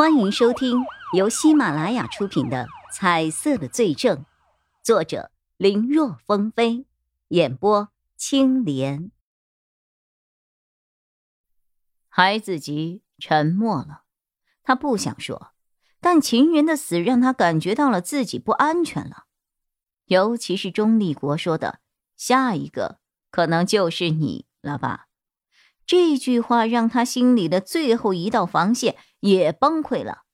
欢迎收听由喜马拉雅出品的《彩色的罪证》，作者林若风飞，演播青莲。孩子吉沉默了，他不想说，但秦云的死让他感觉到了自己不安全了，尤其是钟立国说的“下一个可能就是你了吧”，这句话让他心里的最后一道防线。也崩溃了。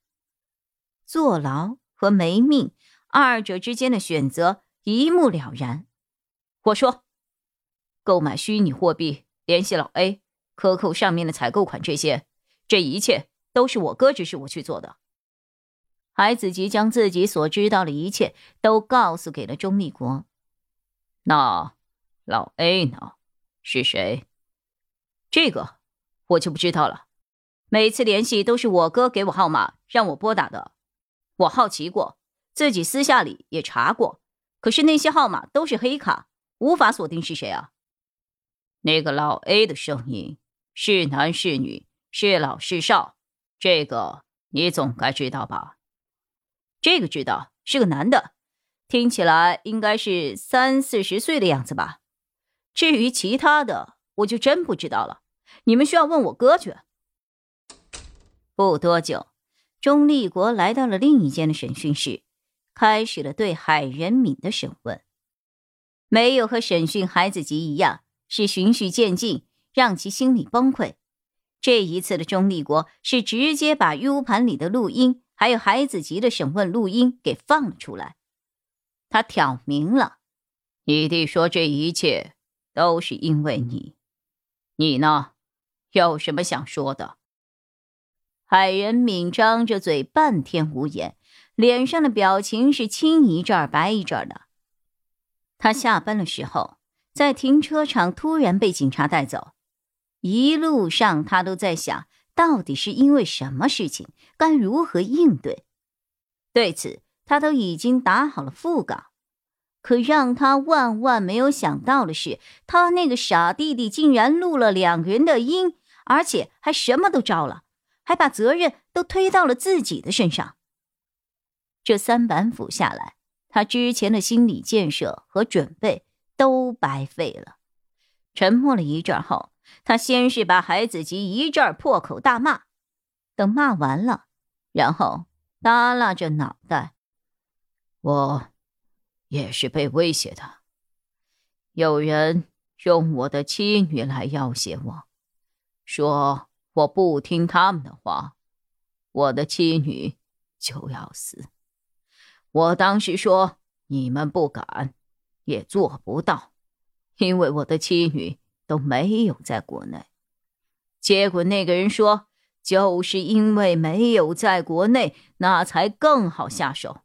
坐牢和没命，二者之间的选择一目了然。我说，购买虚拟货币，联系老 A，克扣上面的采购款，这些，这一切都是我哥指使我去做的。海子吉将自己所知道的一切都告诉给了钟立国。那老 A 呢？是谁？这个我就不知道了。每次联系都是我哥给我号码让我拨打的，我好奇过，自己私下里也查过，可是那些号码都是黑卡，无法锁定是谁啊。那个老 A 的声音是男是女，是老是少，这个你总该知道吧？这个知道，是个男的，听起来应该是三四十岁的样子吧。至于其他的，我就真不知道了，你们需要问我哥去。不多久，钟立国来到了另一间的审讯室，开始了对海仁敏的审问。没有和审讯孩子吉一样是循序渐进，让其心里崩溃。这一次的钟立国是直接把 U 盘里的录音，还有孩子吉的审问录音给放了出来。他挑明了：“你弟说这一切都是因为你，你呢，有什么想说的？”海仁敏张着嘴，半天无言，脸上的表情是青一阵儿白一阵儿的。他下班的时候，在停车场突然被警察带走，一路上他都在想，到底是因为什么事情，该如何应对。对此，他都已经打好了腹稿。可让他万万没有想到的是，他那个傻弟弟竟然录了两个人的音，而且还什么都招了。还把责任都推到了自己的身上。这三板斧下来，他之前的心理建设和准备都白费了。沉默了一阵后，他先是把海子吉一阵破口大骂，等骂完了，然后耷拉着脑袋：“我也是被威胁的，有人用我的妻女来要挟我，说。”我不听他们的话，我的妻女就要死。我当时说你们不敢，也做不到，因为我的妻女都没有在国内。结果那个人说，就是因为没有在国内，那才更好下手。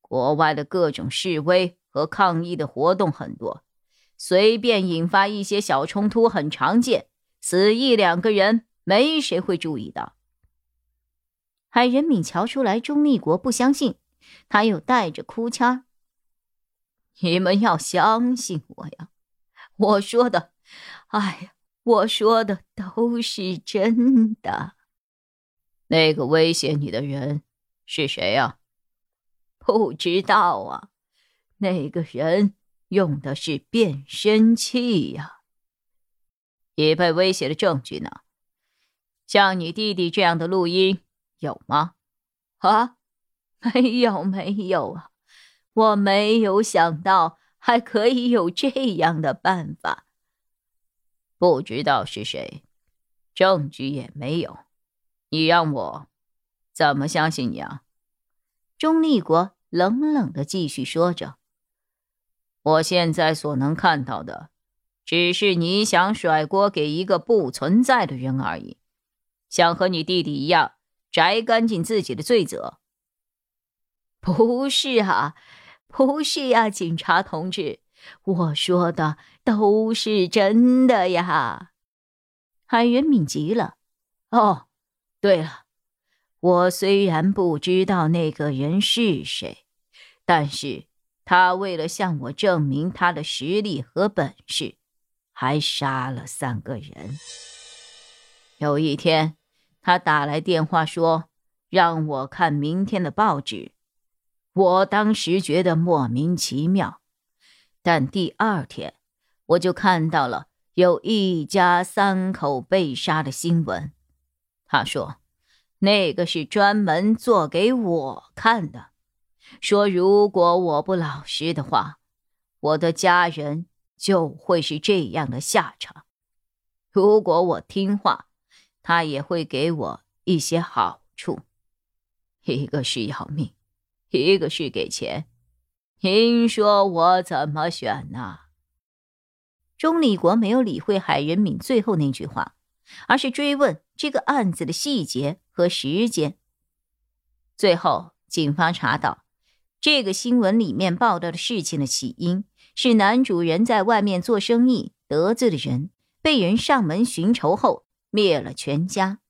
国外的各种示威和抗议的活动很多，随便引发一些小冲突很常见，死一两个人。没谁会注意的。海仁敏瞧出来钟立国不相信，他又带着哭腔：“你们要相信我呀，我说的，哎呀，我说的都是真的。那个威胁你的人是谁呀？不知道啊。那个人用的是变声器呀。你被威胁的证据呢？”像你弟弟这样的录音有吗？啊，没有没有啊！我没有想到还可以有这样的办法。不知道是谁，证据也没有，你让我怎么相信你啊？钟立国冷冷的继续说着：“我现在所能看到的，只是你想甩锅给一个不存在的人而已。”想和你弟弟一样摘干净自己的罪责？不是啊，不是呀，警察同志，我说的都是真的呀。海元敏急了。哦，对了，我虽然不知道那个人是谁，但是他为了向我证明他的实力和本事，还杀了三个人。有一天。他打来电话说：“让我看明天的报纸。我当时觉得莫名其妙，但第二天我就看到了有一家三口被杀的新闻。他说，那个是专门做给我看的，说如果我不老实的话，我的家人就会是这样的下场；如果我听话，他也会给我一些好处。一个是要命。一个是给钱，您说我怎么选呢？钟立国没有理会海仁敏最后那句话，而是追问这个案子的细节和时间。最后，警方查到，这个新闻里面报道的事情的起因是男主人在外面做生意得罪了人，被人上门寻仇后灭了全家。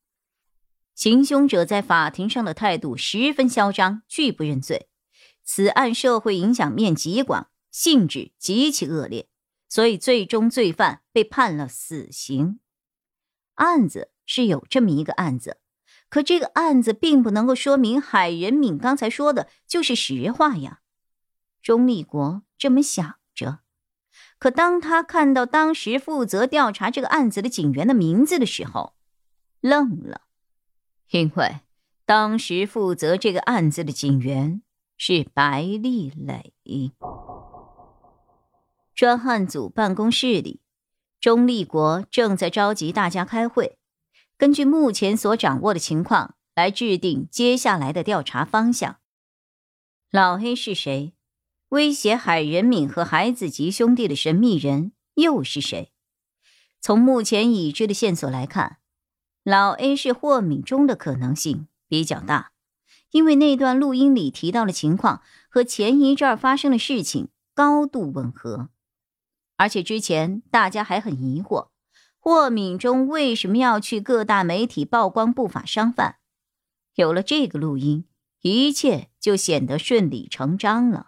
行凶者在法庭上的态度十分嚣张，拒不认罪。此案社会影响面极广，性质极其恶劣，所以最终罪犯被判了死刑。案子是有这么一个案子，可这个案子并不能够说明海仁敏刚才说的就是实话呀。钟立国这么想，可当他看到当时负责调查这个案子的警员的名字的时候，愣了。因为当时负责这个案子的警员是白丽磊。专案组办公室里，钟立国正在召集大家开会，根据目前所掌握的情况来制定接下来的调查方向。老黑是谁？威胁海仁敏和海子吉兄弟的神秘人又是谁？从目前已知的线索来看。老 A 是霍敏中的可能性比较大，因为那段录音里提到的情况和前一阵发生的事情高度吻合，而且之前大家还很疑惑，霍敏中为什么要去各大媒体曝光不法商贩。有了这个录音，一切就显得顺理成章了。